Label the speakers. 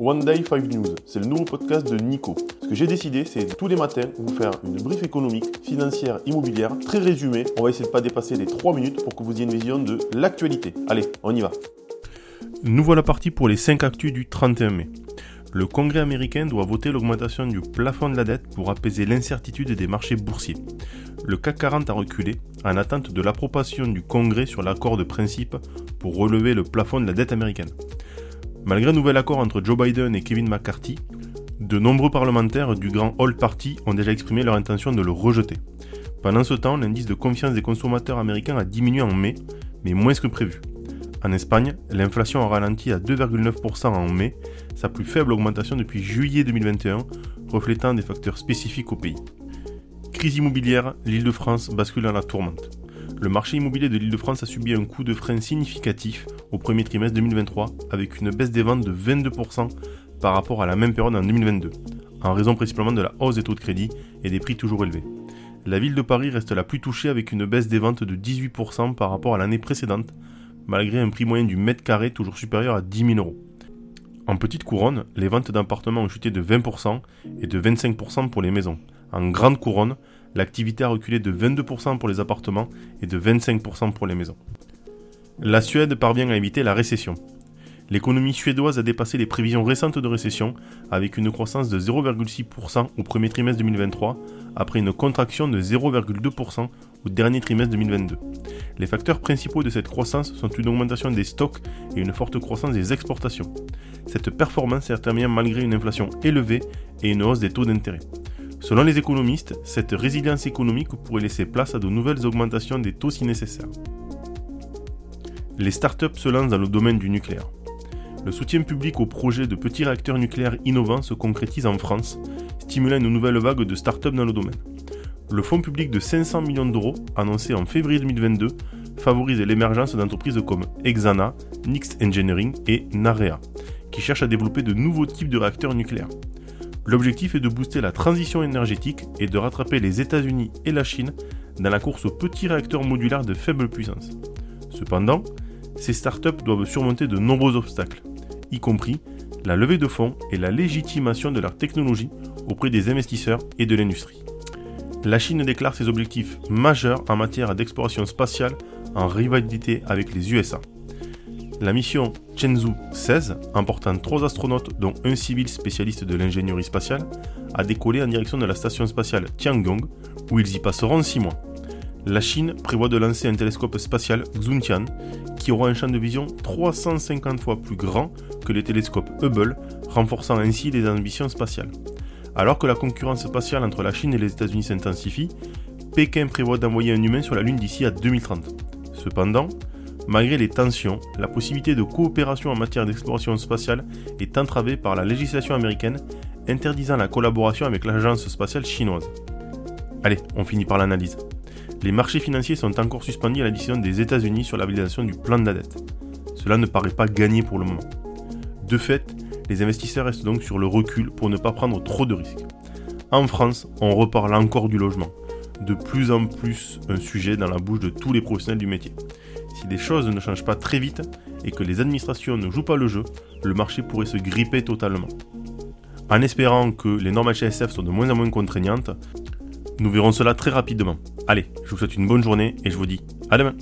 Speaker 1: One Day 5 News, c'est le nouveau podcast de Nico. Ce que j'ai décidé, c'est tous les matins vous faire une brief économique, financière, immobilière, très résumée. On va essayer de pas dépasser les 3 minutes pour que vous ayez une vision de l'actualité. Allez, on y va.
Speaker 2: Nous voilà partis pour les 5 actus du 31 mai. Le Congrès américain doit voter l'augmentation du plafond de la dette pour apaiser l'incertitude des marchés boursiers. Le CAC 40 a reculé en attente de l'approbation du Congrès sur l'accord de principe pour relever le plafond de la dette américaine. Malgré un nouvel accord entre Joe Biden et Kevin McCarthy, de nombreux parlementaires du grand All Party ont déjà exprimé leur intention de le rejeter. Pendant ce temps, l'indice de confiance des consommateurs américains a diminué en mai, mais moins que prévu. En Espagne, l'inflation a ralenti à 2,9% en mai, sa plus faible augmentation depuis juillet 2021, reflétant des facteurs spécifiques au pays. Crise immobilière, l'île de France bascule dans la tourmente. Le marché immobilier de l'île de France a subi un coup de frein significatif au premier trimestre 2023, avec une baisse des ventes de 22% par rapport à la même période en 2022, en raison principalement de la hausse des taux de crédit et des prix toujours élevés. La ville de Paris reste la plus touchée avec une baisse des ventes de 18% par rapport à l'année précédente, malgré un prix moyen du mètre carré toujours supérieur à 10 000 euros. En petite couronne, les ventes d'appartements ont chuté de 20% et de 25% pour les maisons. En grande couronne, l'activité a reculé de 22% pour les appartements et de 25% pour les maisons. La Suède parvient à éviter la récession. L'économie suédoise a dépassé les prévisions récentes de récession avec une croissance de 0,6% au premier trimestre 2023 après une contraction de 0,2% au dernier trimestre 2022. Les facteurs principaux de cette croissance sont une augmentation des stocks et une forte croissance des exportations. Cette performance intervient malgré une inflation élevée et une hausse des taux d'intérêt. Selon les économistes, cette résilience économique pourrait laisser place à de nouvelles augmentations des taux si nécessaire. Les startups se lancent dans le domaine du nucléaire. Le soutien public aux projets de petits réacteurs nucléaires innovants se concrétise en France, stimulant une nouvelle vague de startups dans le domaine. Le fonds public de 500 millions d'euros, annoncé en février 2022, favorise l'émergence d'entreprises comme Exana, Nix Engineering et Narea, qui cherchent à développer de nouveaux types de réacteurs nucléaires. L'objectif est de booster la transition énergétique et de rattraper les États-Unis et la Chine dans la course aux petits réacteurs modulaires de faible puissance. Cependant, ces startups doivent surmonter de nombreux obstacles, y compris la levée de fonds et la légitimation de leur technologie auprès des investisseurs et de l'industrie. La Chine déclare ses objectifs majeurs en matière d'exploration spatiale en rivalité avec les USA. La mission Chenzhou 16, emportant trois astronautes dont un civil spécialiste de l'ingénierie spatiale, a décollé en direction de la station spatiale Tiangong, où ils y passeront six mois. La Chine prévoit de lancer un télescope spatial Xuntian, qui aura un champ de vision 350 fois plus grand que les télescopes Hubble, renforçant ainsi les ambitions spatiales. Alors que la concurrence spatiale entre la Chine et les États-Unis s'intensifie, Pékin prévoit d'envoyer un humain sur la Lune d'ici à 2030. Cependant, Malgré les tensions, la possibilité de coopération en matière d'exploration spatiale est entravée par la législation américaine interdisant la collaboration avec l'agence spatiale chinoise. Allez, on finit par l'analyse. Les marchés financiers sont encore suspendus à la décision des États-Unis sur la validation du plan de la dette. Cela ne paraît pas gagné pour le moment. De fait, les investisseurs restent donc sur le recul pour ne pas prendre trop de risques. En France, on reparle encore du logement, de plus en plus un sujet dans la bouche de tous les professionnels du métier. Si les choses ne changent pas très vite et que les administrations ne jouent pas le jeu, le marché pourrait se gripper totalement. En espérant que les normes HSF sont de moins en moins contraignantes, nous verrons cela très rapidement. Allez, je vous souhaite une bonne journée et je vous dis à demain